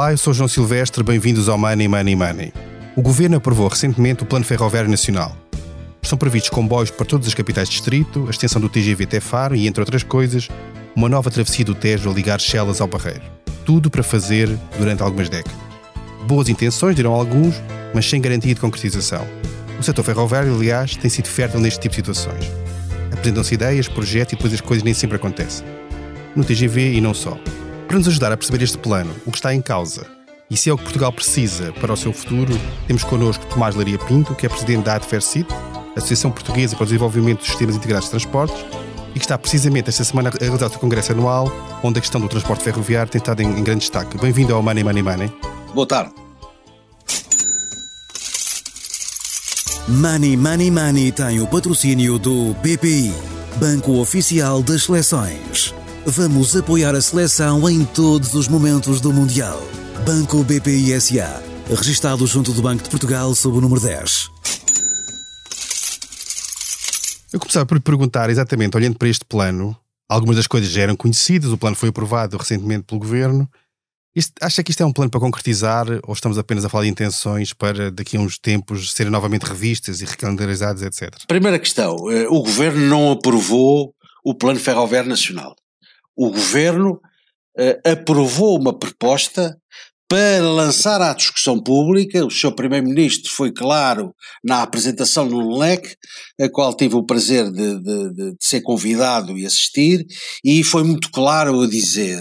Olá, eu sou João Silvestre, bem-vindos ao Money Money Money. O Governo aprovou recentemente o Plano Ferroviário Nacional. Estão previstos comboios para todas as capitais de distrito, a extensão do TGV até Faro e, entre outras coisas, uma nova travessia do Tejo a ligar Chelas ao Barreiro. Tudo para fazer durante algumas décadas. Boas intenções, dirão alguns, mas sem garantia de concretização. O setor ferroviário, aliás, tem sido fértil neste tipo de situações. Apresentam-se ideias, projetos e depois as coisas nem sempre acontecem. No TGV e não só. Para nos ajudar a perceber este plano, o que está em causa e se é o que Portugal precisa para o seu futuro, temos connosco Tomás Laria Pinto, que é presidente da ADFERCIT, Associação Portuguesa para o Desenvolvimento dos Sistemas Integrados de Transportes, e que está precisamente esta semana a realizar o seu congresso anual, onde a questão do transporte ferroviário tem estado em, em grande destaque. Bem-vindo ao Money Money Money. Boa tarde. Money Money Money tem o patrocínio do BPI, Banco Oficial das Seleções. Vamos apoiar a seleção em todos os momentos do Mundial. Banco BPI SA, registado junto do Banco de Portugal sob o número 10. Eu começava por perguntar exatamente, olhando para este plano, algumas das coisas já eram conhecidas, o plano foi aprovado recentemente pelo Governo. Isto, acha que isto é um plano para concretizar ou estamos apenas a falar de intenções para daqui a uns tempos serem novamente revistas e recalendarizadas, etc? Primeira questão, eh, o Governo não aprovou o Plano Ferroviário Nacional o governo uh, aprovou uma proposta para lançar à discussão pública. O seu primeiro-ministro foi claro na apresentação no LEC, a qual tive o prazer de, de, de, ser convidado e assistir, e foi muito claro a dizer: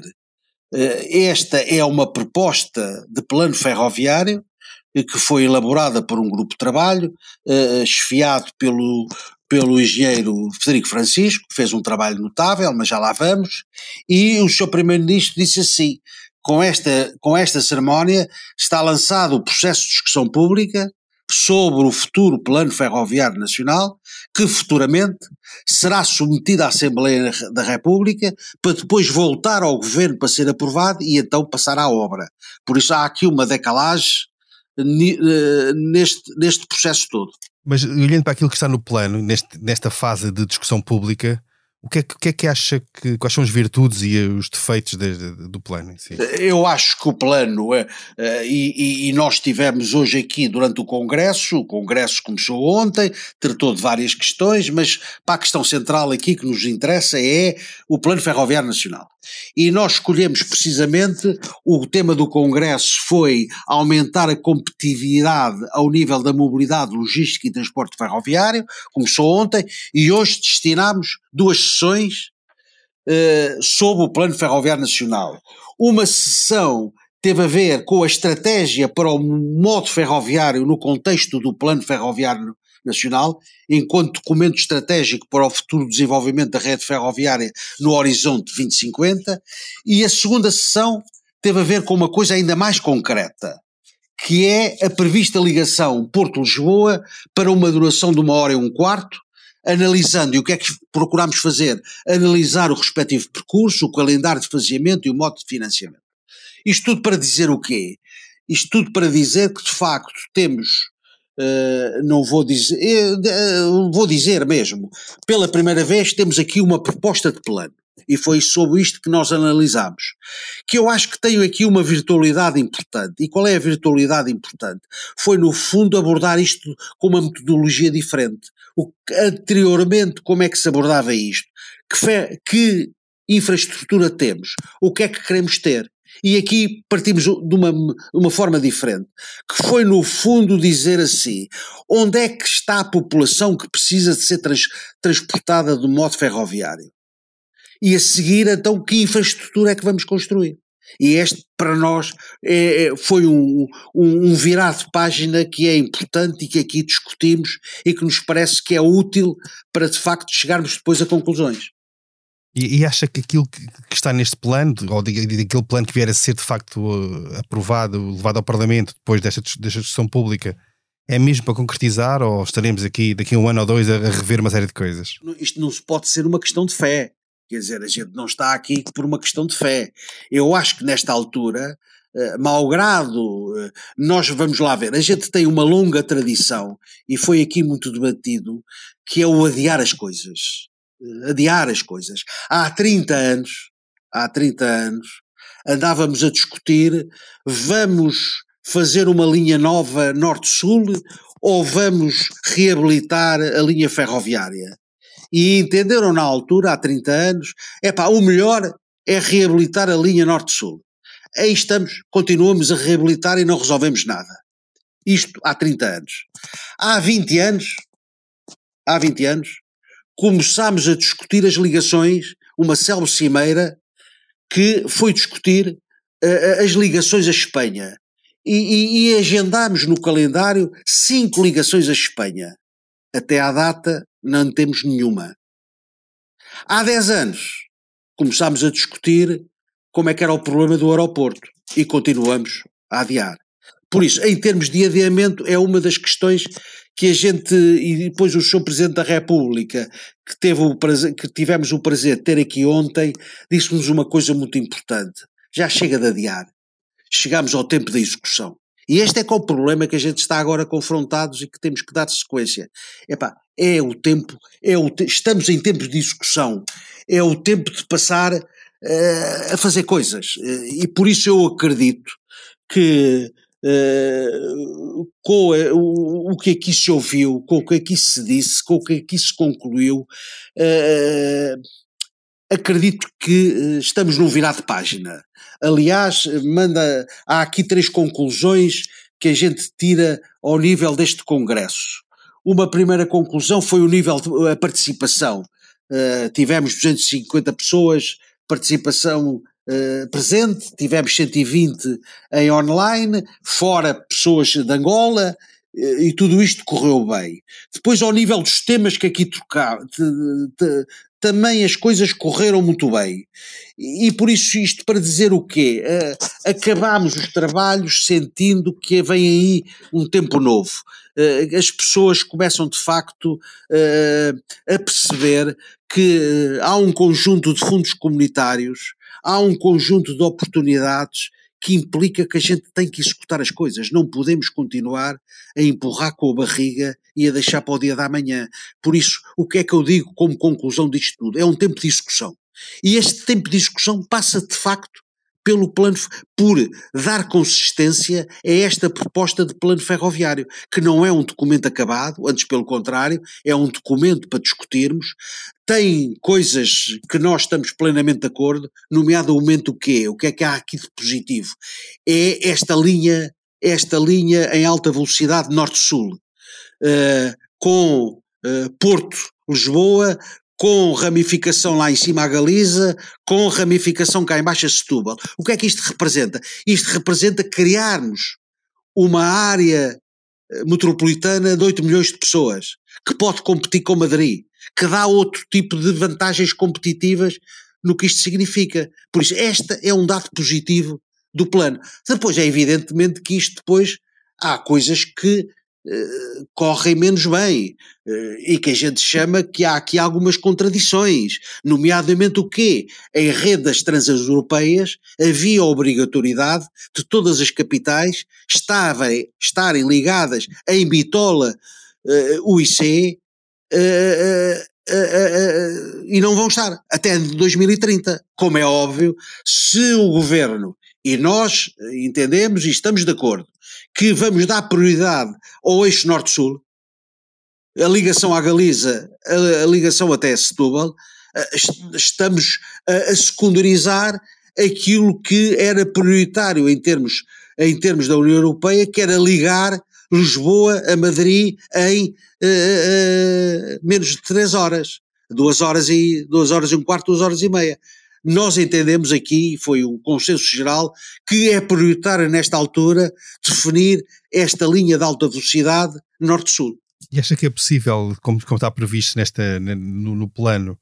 uh, esta é uma proposta de plano ferroviário que foi elaborada por um grupo de trabalho, chefiado pelo pelo engenheiro Federico Francisco, que fez um trabalho notável, mas já lá vamos, e o seu primeiro-ministro disse assim, com esta, com esta cerimónia está lançado o processo de discussão pública sobre o futuro Plano Ferroviário Nacional, que futuramente será submetido à Assembleia da República para depois voltar ao Governo para ser aprovado e então passar à obra. Por isso há aqui uma decalagem neste, neste processo todo. Mas olhando para aquilo que está no plano, neste, nesta fase de discussão pública, o que, é, o que é que acha que quais são as virtudes e os defeitos de, de, do plano? Eu acho que o plano, uh, e, e, nós tivemos hoje aqui durante o Congresso, o Congresso começou ontem, tratou de várias questões, mas para a questão central aqui que nos interessa é o Plano Ferroviário Nacional. E nós escolhemos precisamente, o tema do Congresso foi aumentar a competitividade ao nível da mobilidade, logística e transporte ferroviário, começou ontem, e hoje destinámos duas sessões uh, sobre o Plano Ferroviário Nacional. Uma sessão teve a ver com a estratégia para o modo ferroviário no contexto do Plano Ferroviário Nacional, enquanto documento estratégico para o futuro desenvolvimento da rede ferroviária no horizonte 2050, e a segunda sessão teve a ver com uma coisa ainda mais concreta, que é a prevista ligação Porto-Lisboa para uma duração de uma hora e um quarto, analisando, e o que é que procuramos fazer? Analisar o respectivo percurso, o calendário de faseamento e o modo de financiamento. Isto tudo para dizer o quê? Isto tudo para dizer que, de facto, temos, uh, não vou dizer, uh, vou dizer mesmo, pela primeira vez temos aqui uma proposta de plano. E foi sobre isto que nós analisámos. Que eu acho que tem aqui uma virtualidade importante. E qual é a virtualidade importante? Foi, no fundo, abordar isto com uma metodologia diferente. O, anteriormente, como é que se abordava isto? Que, fe, que infraestrutura temos? O que é que queremos ter? E aqui partimos de uma, uma forma diferente, que foi no fundo dizer assim: onde é que está a população que precisa de ser trans, transportada do modo ferroviário? E a seguir então que infraestrutura é que vamos construir. E este para nós é, é foi um, um, um virado de página que é importante e que aqui discutimos e que nos parece que é útil para de facto chegarmos depois a conclusões. E, e acha que aquilo que, que, está neste plano, ou daquele plano que vier a ser de facto uh, aprovado, levado ao Parlamento depois desta, desta discussão pública, é mesmo para concretizar ou estaremos aqui daqui a um ano ou dois a, a rever uma série de coisas? Isto não se pode ser uma questão de fé. Quer dizer, a gente não está aqui por uma questão de fé. Eu acho que nesta altura, uh, malgrado, uh, nós vamos lá ver, a gente tem uma longa tradição, e foi aqui muito debatido, que é o adiar as coisas. Uh, adiar as coisas. Há 30 anos, há 30 anos, andávamos a discutir: vamos fazer uma linha nova norte-sul ou vamos reabilitar a linha ferroviária? E entenderam na altura, há 30 anos, é pá, o melhor é reabilitar a linha norte-sul. Aí estamos, continuamos a reabilitar e não resolvemos nada. Isto há 30 anos. Há 20 anos, há 20 anos, começámos a discutir as ligações, uma célebre cimeira que foi discutir uh, as ligações à Espanha. E, e, e agendámos no calendário cinco ligações à Espanha. Até à data não temos nenhuma. Há 10 anos começámos a discutir como é que era o problema do aeroporto e continuamos a adiar. Por isso, em termos de adiamento, é uma das questões que a gente, e depois o Sr. Presidente da República, que, teve o prazer, que tivemos o prazer de ter aqui ontem, disse-nos uma coisa muito importante. Já chega de adiar. Chegamos ao tempo da execução. E este é que é o problema que a gente está agora confrontados e que temos que dar sequência. Epá, é o tempo, é o te estamos em tempos de execução, é o tempo de passar uh, a fazer coisas. Uh, e por isso eu acredito que Uh, com o, o, que aqui se ouviu, com o que aqui se disse, com o que aqui se concluiu, uh, acredito que uh, estamos num virar de página. Aliás, manda, há aqui três conclusões que a gente tira ao nível deste Congresso. Uma primeira conclusão foi o nível de participação. tivemos 250 pessoas, participação uh, presente, tivemos 120 em online, fora pessoas de Angola, uh, e tudo isto correu bem. Depois, ao nível dos temas que aqui trocaram, também as coisas correram muito bem. E, e por isso, isto para dizer o quê? Uh, acabámos os trabalhos sentindo que vem aí um tempo novo. Uh, as pessoas começam de facto uh, a perceber que há um conjunto de fundos comunitários há um conjunto de oportunidades que implica que a gente tem que executar as coisas. Não podemos continuar a empurrar com a barriga e a deixar para o dia da manhã. Por isso, o que é que eu digo como conclusão disto tudo? É um tempo de execução. E este tempo de execução passa, de facto, pelo plano, por dar consistência a esta proposta de plano ferroviário, que não é um documento acabado, antes pelo contrário, é um documento para discutirmos, tem coisas que nós estamos plenamente de acordo, nomeadamente o quê? O que é que há aqui de positivo? É esta linha, esta linha em alta velocidade norte-sul, uh, com uh, Porto, Lisboa, com ramificação lá em cima a Galiza, com ramificação cá em baixo a Setúbal. O que é que isto representa? Isto representa criarmos uma área eh, metropolitana de 8 milhões de pessoas, que pode competir com Madrid, que dá outro tipo de vantagens competitivas no que isto significa. Por isso, este é um dado positivo do plano. Depois é evidentemente que isto depois há coisas que eh, correm menos bem uh, e que a gente chama que há aqui algumas contradições, nomeadamente o quê? Em redes transeuropeias havia obrigatoriedade de todas as capitais estarem, estarem ligadas em bitola uh, UIC e não vão estar até 2030. Como é óbvio, se o governo e nós entendemos e estamos de acordo que vamos dar prioridade ao eixo norte-sul, a ligação à Galiza, a, a ligação até Setúbal, estamos a, a secundarizar aquilo que era prioritário em termos, em termos da União Europeia, que era ligar Lisboa a Madrid em uh, uh, menos de três horas, duas horas e duas horas e um quarto, duas horas e meia. Nós entendemos aqui, foi o consenso geral, que é prioritário nesta altura definir esta linha de alta velocidade norte-sul. E acha que é possível, como, como está previsto nesta, no, no plano,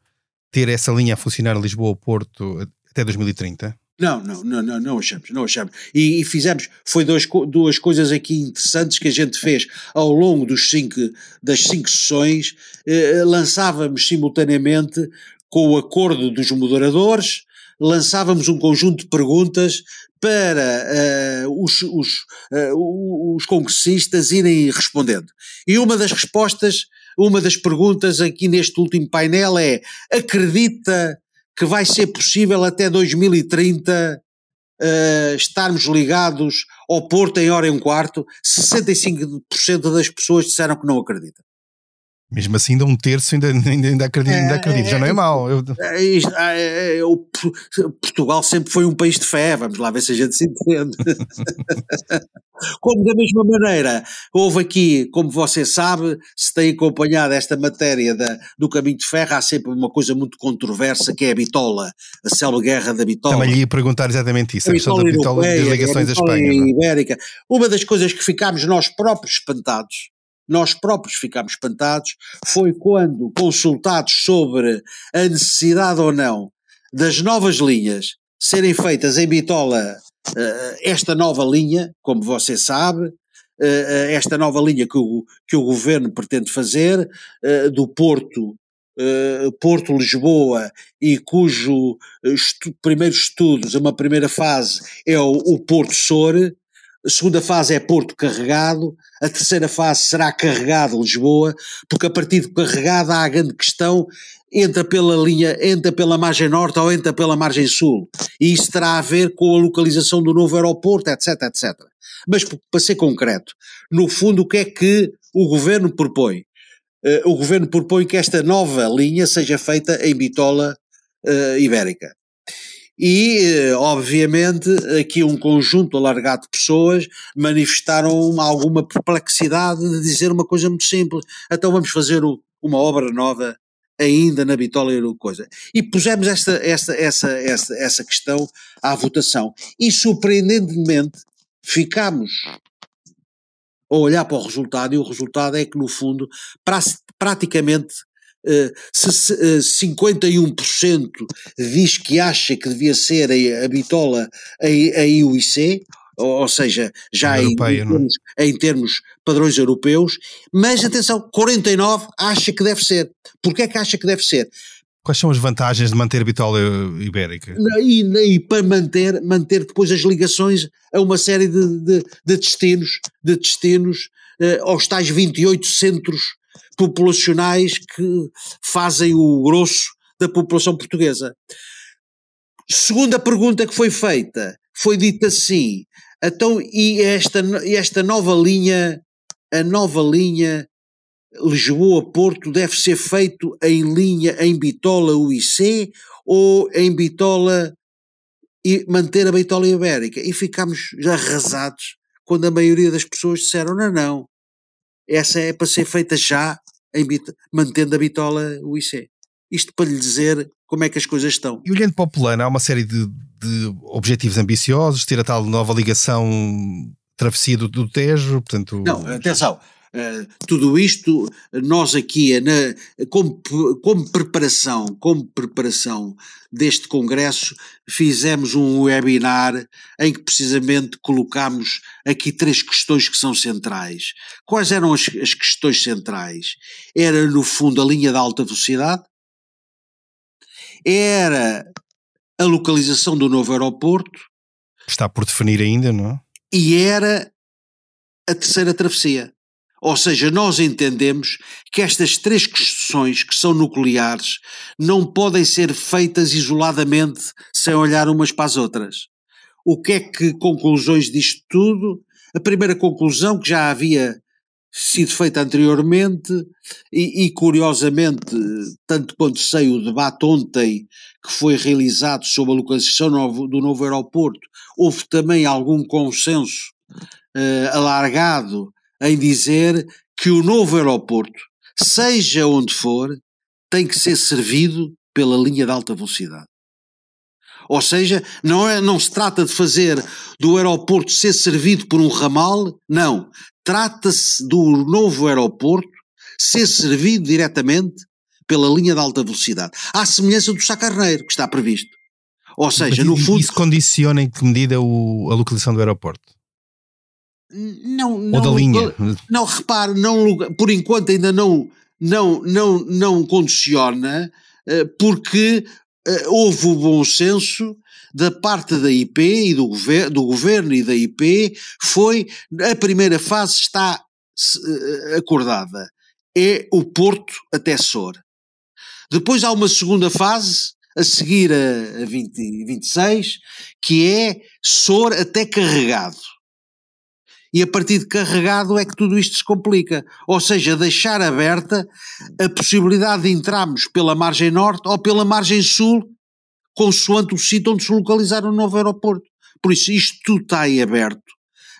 ter essa linha a funcionar Lisboa-Porto até 2030? Não, não, não, não, não achamos, não achamos. E, e, fizemos, foi dois, duas coisas aqui interessantes que a gente fez ao longo dos cinco, das cinco sessões, eh, lançávamos simultaneamente com o acordo dos moderadores, lançávamos um conjunto de perguntas para uh, os, os, uh, os congressistas irem respondendo. E uma das respostas, uma das perguntas aqui neste último painel é: acredita que vai ser possível até 2030 uh, estarmos ligados ao Porto em hora e um quarto, 65% das pessoas disseram que não acreditam. Mesmo assim, ainda um terço ainda, ainda, ainda acredito, ainda é, acredito. já não é, é mau. Eu... É, é, o, Portugal sempre foi um país de fé, vamos lá ver se a gente se entende. como da mesma maneira, houve aqui, como você sabe, se tem acompanhado esta matéria da, do caminho de ferro, há sempre uma coisa muito controversa que é a bitola, a célebre guerra da bitola. Também lhe ia perguntar exatamente isso, a, a questão da bitola e das ligações à Espanha. Ibérica. Uma das coisas que ficámos nós próprios espantados nós próprios ficámos espantados, foi quando, consultados sobre a necessidade ou não das novas linhas serem feitas em Bitola, eh, esta nova linha, como você sabe, eh, eh, esta nova linha que o, que o governo pretende fazer, do Porto Porto Lisboa e cujo estu, primeiros estudos, uma primeira fase é o, o Porto Sor, a segunda fase é Porto carregado, a terceira fase será carregado Lisboa, porque a partir de carregado há a grande questão, entra pela linha, entra pela margem norte ou entra pela margem sul. E isso terá a ver com a localização do novo aeroporto, etc, etc. Mas para ser concreto, no fundo o que é que o governo propõe? Uh, o governo propõe que esta nova linha seja feita em bitola uh, ibérica. E, eh, obviamente, aqui um conjunto alargado de pessoas manifestaram alguma perplexidade de dizer uma coisa muito simples. Então vamos fazer uma obra nova ainda na Bitola e coisa. E pusemos esta, esta, essa, essa, essa questão à votação. E, surpreendentemente, ficamos a olhar para o resultado e o resultado é que, no fundo, praticamente 51% diz que acha que devia ser a, bitola a, a IUIC, ou seja, já Europeia, em, em, termos, em, termos, padrões europeus, mas atenção, 49 acha que deve ser. Porquê é que acha que deve ser? Quais são as vantagens de manter a bitola ibérica? E, e, para manter, manter depois as ligações a uma série de, de, de destinos, de destinos uh, aos tais 28 centros populacionais que fazem o grosso da população portuguesa. Segunda pergunta que foi feita, foi dita assim, então e esta, esta nova linha, a nova linha Lisboa-Porto deve ser feito em linha em Bitola UIC ou em Bitola e manter a Bitola Ibérica? E ficámos arrasados quando a maioria das pessoas disseram não, não, essa é para ser feita já, em, mantendo a bitola UIC. Isto para lhe dizer como é que as coisas estão. E olhando para o plano, há uma série de, de objetivos ambiciosos, ter a tal nova ligação travessia do, do Tejo, portanto... Não, atenção, Uh, tudo isto, nós aqui, eh, na, como, como, preparação, como preparação deste congresso, fizemos um webinar em que precisamente colocámos aqui três questões que são centrais. Quais eram as, as questões centrais? Era, no fundo, a linha de alta velocidade, era a localização do novo aeroporto. Está por definir ainda, não é? E era a terceira travessia. Ou seja, nós entendemos que estas três questões que são nucleares não podem ser feitas isoladamente sem olhar umas para as outras. O que é que conclusões disto tudo? A primeira conclusão que já havia sido feita anteriormente e, e, curiosamente, tanto quanto sei o debate ontem que foi realizado sobre a localização novo, do novo aeroporto, houve também algum consenso uh, alargado em dizer que o novo aeroporto, seja onde for, tem que ser servido pela linha de alta velocidade. Ou seja, não, é, não se trata de fazer do aeroporto ser servido por um ramal, não. Trata-se do novo aeroporto ser servido diretamente pela linha de alta velocidade. À semelhança do Sacarneiro, que está previsto. Ou seja, Mas no fundo. Isso condiciona em que medida o, a localização do aeroporto? Não, não, Ou da linha. Não, repare, não, por enquanto ainda não, não, não, não condiciona, eh, porque eh, houve o bom senso da parte da IP e do, gover do governo e da IP, foi, a primeira fase está eh, acordada, é o Porto até Sor. Depois há uma segunda fase, a seguir a, a 20, 26, que é SOR até carregado. E a partir de carregado é que tudo isto se complica. Ou seja, deixar aberta a possibilidade de entrarmos pela margem norte ou pela margem sul, consoante o sítio onde se localizar o novo aeroporto. Por isso, isto tudo está aí aberto,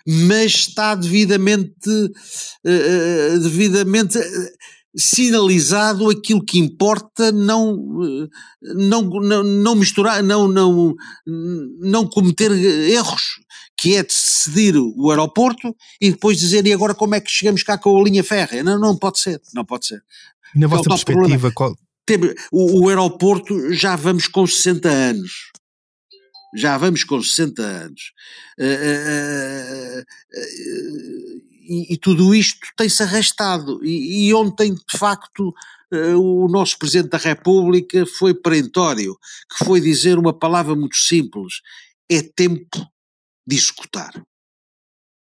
mas está devidamente, uh, devidamente sinalizado aquilo que importa, não, não, não, não misturar, não, não, não cometer erros, que é decidir o aeroporto e depois dizer e agora como é que chegamos cá com a linha férrea? Não, não pode ser, não pode ser. E na vossa então, perspectiva, qual... O, o aeroporto já vamos com 60 anos já vamos com 60 anos. Uh, uh, uh, e, e, tudo isto tem-se arrastado. E, e, ontem, de facto, o nosso Presidente da República foi perentório, que foi dizer uma palavra muito simples: é tempo de executar.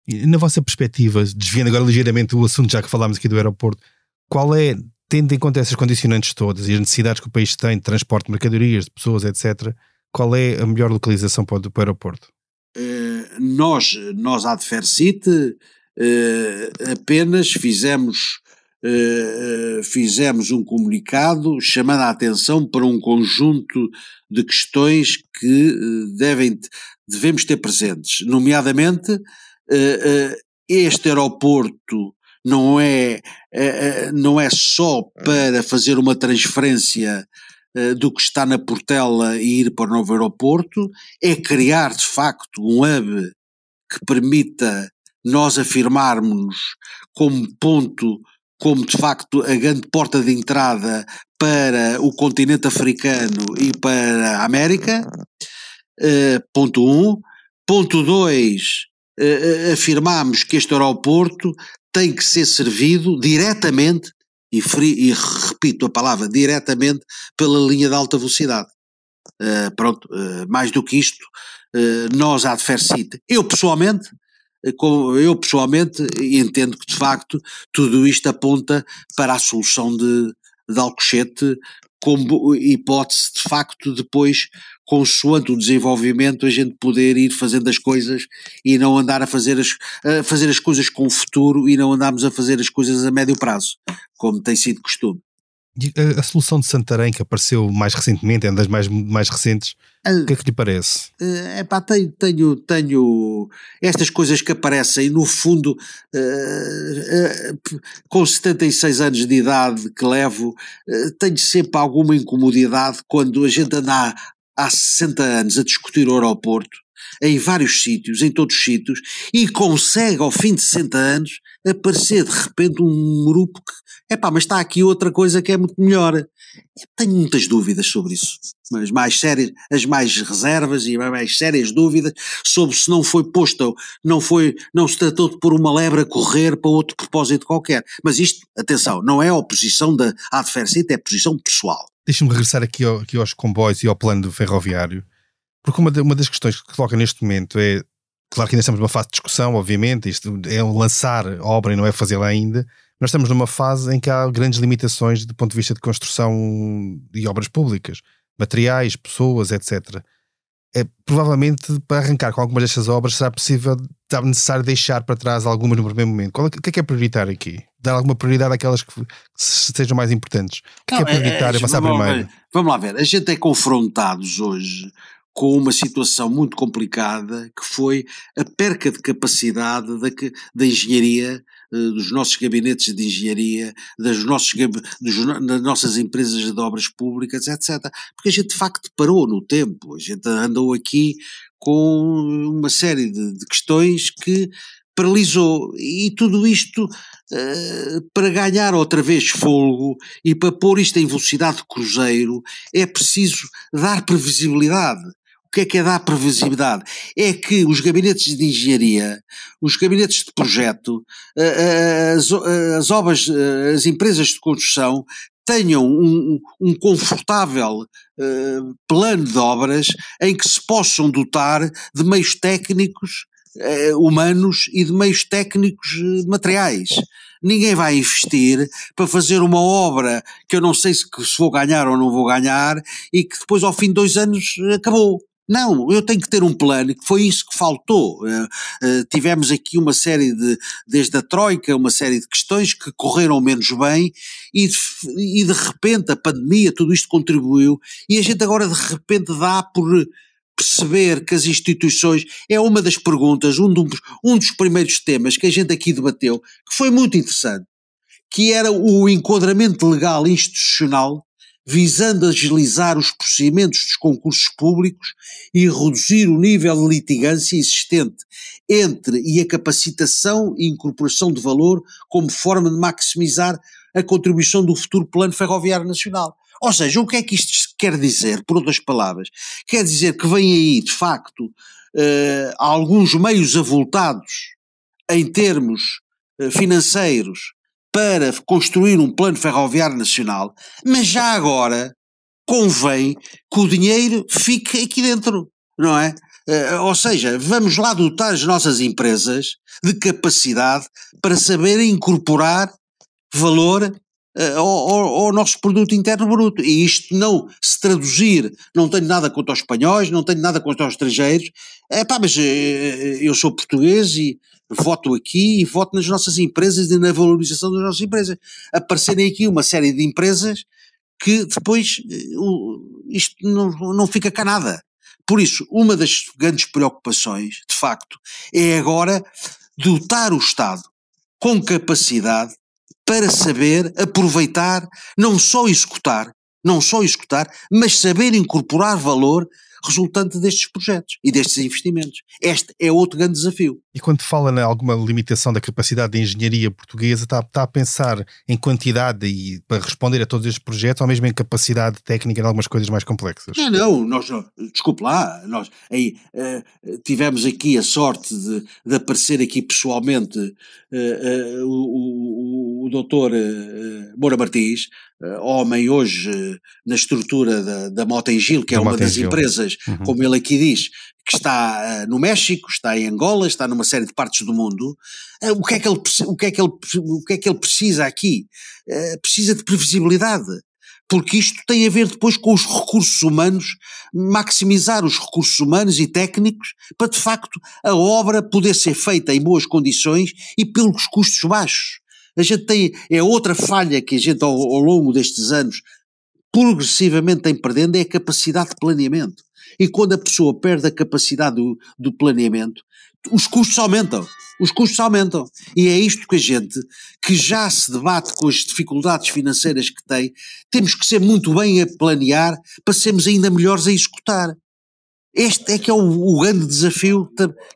E na vossa perspectiva, desviando agora ligeiramente o assunto, já que falámos aqui do aeroporto, qual é, tendo em conta essas condicionantes todas e as necessidades que o país tem de transporte de mercadorias, de pessoas, etc., qual é a melhor localização para o, aeroporto? Uh, nós, nós, à Defercite, uh, apenas fizemos, uh, fizemos um comunicado chamando a atenção para um conjunto de questões que devem, devemos ter presentes, nomeadamente este aeroporto não é, não é só para fazer uma transferência eh, do que está na Portela e ir para o novo aeroporto, é criar de facto um hub que permita nós afirmarmos como ponto, como de facto a grande porta de entrada para o continente africano e para a América, uh, ponto um. Ponto dois, uh, afirmamos que este aeroporto tem que ser servido diretamente e, e repito a palavra diretamente pela linha de alta velocidade. Uh, pronto, uh, mais do que isto, uh, nós à Defercite, eu pessoalmente, eu pessoalmente entendo que de facto tudo isto aponta para a solução de, de Alcochete como hipótese de facto depois consoante o desenvolvimento, a gente poder ir fazendo as coisas e não andar a fazer as, a fazer as coisas com o futuro e não andarmos a fazer as coisas a médio prazo, como tem sido costume. A, a solução de Santarém, que apareceu mais recentemente, é uma das mais, mais recentes, o que é que lhe parece? É uh, pá, tenho, tenho, tenho estas coisas que aparecem, no fundo, uh, uh, com 76 anos de idade que levo, tenho sempre alguma incomodidade quando a gente anda há 60 anos a discutir o aeroporto, em vários sítios, em todos os sítios, e consegue ao fim de 60 anos aparecer de repente um grupo que, epá, mas está aqui outra coisa que é muito melhor. Tenho muitas dúvidas sobre isso, mas mais sérias, as mais reservas e mais sérias dúvidas sobre se não foi posto, não foi, não se tratou de pôr uma lebre a correr para outro propósito qualquer. Mas isto, atenção, não é a oposição da adversidade, é posição pessoal. Deixa-me regressar aqui, ao, aqui aos comboios e ao plano ferroviário, porque uma, de, uma das questões que coloca neste momento é, claro que ainda estamos numa fase de discussão, obviamente, isto é um lançar obra e não é fazê-la ainda, nós estamos numa fase em que há grandes limitações do ponto de vista de construção e obras públicas, materiais, pessoas, etc. É, provavelmente para arrancar com algumas destas obras será possível, será necessário deixar para trás algumas no primeiro momento. Qual, é, o que é que é prioritário aqui? Dar alguma prioridade àquelas que, que sejam mais importantes? O que, é Não, é, é prioritário? É, é, passar vamos primeiro? Vamos lá ver, a gente é confrontados hoje com uma situação muito complicada que foi a perca de capacidade da, da engenharia, eh, dos nossos gabinetes de engenharia, das, nossos, das nossas empresas de obras públicas, etc. Porque a gente de facto parou no tempo, a gente andou aqui com uma série de, de questões que paralisou. E tudo isto uh, para ganhar outra vez fogo e para pôr isto em velocidade de cruzeiro é preciso dar previsibilidade que é que é dar previsibilidade? É que os gabinetes de engenharia, os gabinetes de projeto, as, as obras, as empresas de construção tenham um, um confortável uh, plano de obras em que se possam dotar de meios técnicos uh, humanos e de meios técnicos uh, materiais. ninguém vai investir para fazer uma obra que eu não sei se, se vou ganhar ou não vou ganhar e que depois ao fim de dois anos acabou. Não, eu tenho que ter um plano, que foi isso que faltou. Uh, uh, tivemos aqui uma série de, desde a Troika, uma série de questões que correram menos bem e de, e de repente a pandemia, tudo isto contribuiu e a gente agora de repente dá por perceber que as instituições, é uma das perguntas, um um dos primeiros temas que a gente aqui debateu, que foi muito interessante, que era o enquadramento legal institucional visando agilizar os procedimentos dos concursos públicos e reduzir o nível de litigância existente entre e a capacitação e incorporação de valor como forma de maximizar a contribuição do futuro Plano Ferroviário Nacional. Ou seja, o que é que isto quer dizer, por outras palavras? Quer dizer que vem aí, de facto, uh, alguns meios avultados em termos uh, financeiros para construir um plano ferroviário nacional, mas já agora convém que o dinheiro fique aqui dentro, não é? Uh, ou seja, vamos lá dotar as nossas empresas de capacidade para saberem incorporar valor uh, ao, ao, ao, nosso produto interno bruto. E isto não se traduzir, não tenho nada contra os espanhóis, não tenho nada contra os estrangeiros, é pá, mas uh, eu sou português e voto aqui e voto nas nossas empresas e na valorização das nossas empresas. Aparecerem aqui uma série de empresas que depois eh, isto não, não fica cá nada. Por isso, uma das grandes preocupações, de facto, é agora dotar o Estado com capacidade para saber aproveitar, não só executar, não só executar, mas saber incorporar valor resultante destes projetos e destes investimentos. Este é outro grande desafio. E quando fala em alguma limitação da capacidade de engenharia portuguesa, está, está a pensar em quantidade e para responder a todos estes projetos, ou mesmo em capacidade técnica em algumas coisas mais complexas? Não, não, nós, desculpe lá, nós aí, uh, tivemos aqui a sorte de, de aparecer aqui pessoalmente uh, uh, o, o, o doutor Moura Martins, homem hoje na estrutura da, da Mota em Gil, que é uma das empresas, uhum. como ele aqui diz, que está uh, no México, está em Angola, está numa série de partes do mundo, o, que é que ele, o, que é que ele, o que é que ele precisa aqui? Precisa de previsibilidade. Porque isto tem a ver depois com os recursos humanos, maximizar os recursos humanos e técnicos para de facto a obra poder ser feita em boas condições e pelos custos baixos. A gente tem, é outra falha que a gente ao, ao longo destes anos progressivamente tem perdendo é a capacidade de planeamento. E quando a pessoa perde a capacidade do, do planeamento, os custos aumentam. Os custos aumentam. E é isto que a gente, que já se debate com as dificuldades financeiras que tem, temos que ser muito bem a planear para sermos ainda melhores a executar. Este é que é o, o grande desafio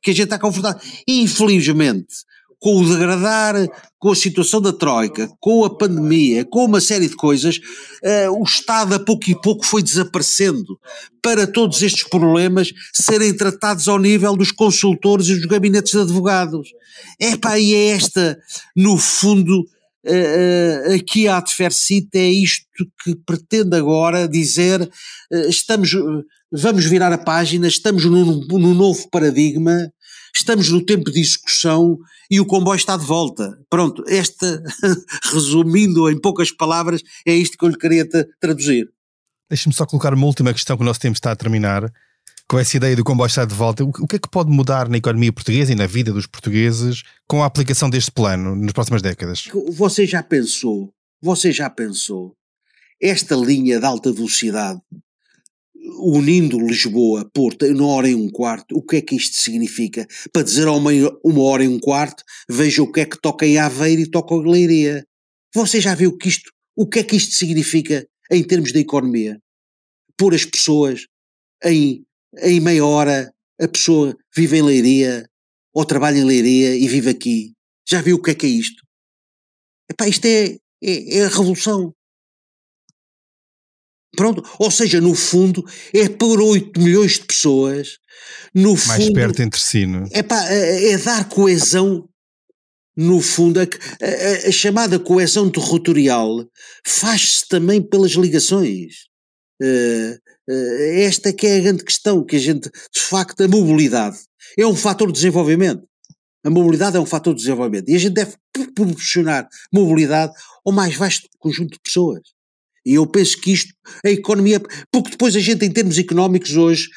que a gente está confrontado. Infelizmente, com o degradar, com a situação da Troika, com a pandemia, com uma série de coisas, uh, o Estado a pouco e pouco foi desaparecendo para todos estes problemas serem tratados ao nível dos consultores e dos gabinetes de advogados. Epá, e é esta, no fundo, uh, uh, aqui a Adfercite é isto que pretende agora dizer, estamos, vamos virar a página, estamos num, num novo paradigma, estamos no tempo de execução e o comboio está de volta. Pronto, esta, resumindo em poucas palavras, é isto que eu lhe queria traduzir. Deixe-me só colocar uma última questão que o nosso tempo está a terminar. Com essa ideia do comboio estar de volta, o que é que pode mudar na economia portuguesa e na vida dos portugueses com a aplicação deste plano nas próximas décadas? Você já pensou, você já pensou, esta linha de alta velocidade unindo Lisboa, Porto, uma hora e um quarto, o que é que isto significa? Para dizer a uma, uma hora e um quarto, veja o que é que toca em Aveiro e toca em Leiria. Você já viu que isto, o que é que isto significa em termos de economia? Pôr as pessoas em, em meia hora, a pessoa vive em Leiria, ou trabalha em Leiria e vive aqui. Já viu o que é que é isto? Epá, isto é, é, é a revolução. Pronto, ou seja, no fundo, é por 8 milhões de pessoas, no Mais fundo, perto entre si, não é? Pá, é, é dar coesão, no fundo, a, a, a chamada coesão territorial faz-se também pelas ligações. Uh, uh, esta que é a grande questão, que a gente, de facto, a mobilidade é um fator de desenvolvimento. A mobilidade é um fator de desenvolvimento. E a gente deve proporcionar mobilidade ao mais vasto conjunto de pessoas. E eu penso que isto, a economia, porque depois a gente, em termos económicos, hoje,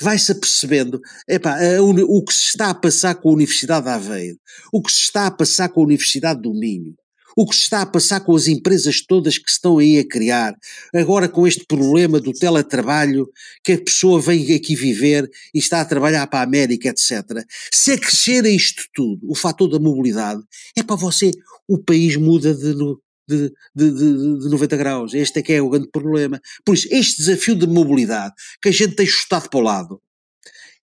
vai-se apercebendo epá, o que se está a passar com a Universidade de Aveiro, o que se está a passar com a Universidade do Minho, o que se está a passar com as empresas todas que estão aí a criar, agora com este problema do teletrabalho, que a pessoa vem aqui viver e está a trabalhar para a América, etc. Se acrescer a isto tudo o fator da mobilidade, é para você, o país muda de, de, de, de, de 90 graus. Este é que é o grande problema. Por isso, este desafio de mobilidade que a gente tem chutado para o lado,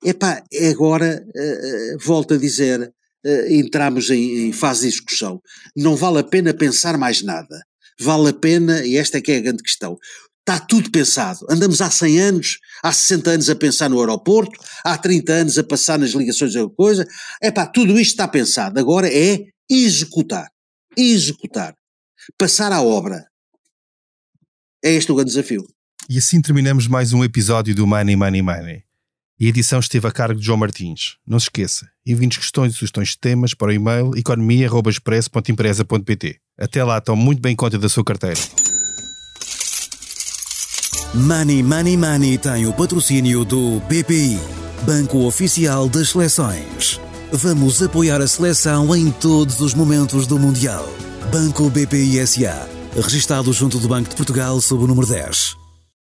epá, agora, uh, volto a dizer, uh, entramos em, em fase de discussão. Não vale a pena pensar mais nada. Vale a pena, e esta é que é a grande questão, Está tudo pensado. Andamos há 100 anos, há 60 anos a pensar no aeroporto, há 30 anos a passar nas ligações da coisa. É pá, tudo isto está pensado. Agora é executar. Executar passar à obra. É este o grande desafio. E assim terminamos mais um episódio do Money Money Money. E a edição esteve a cargo de João Martins. Não se esqueça, envie-nos questões e sugestões de temas para o e-mail economia.express.empresa.pt. Até lá, tome muito bem conta da sua carteira. Money Money Money tem o patrocínio do BPI, Banco Oficial das Seleções. Vamos apoiar a seleção em todos os momentos do Mundial. Banco BPI SA, registado junto do Banco de Portugal sob o número 10.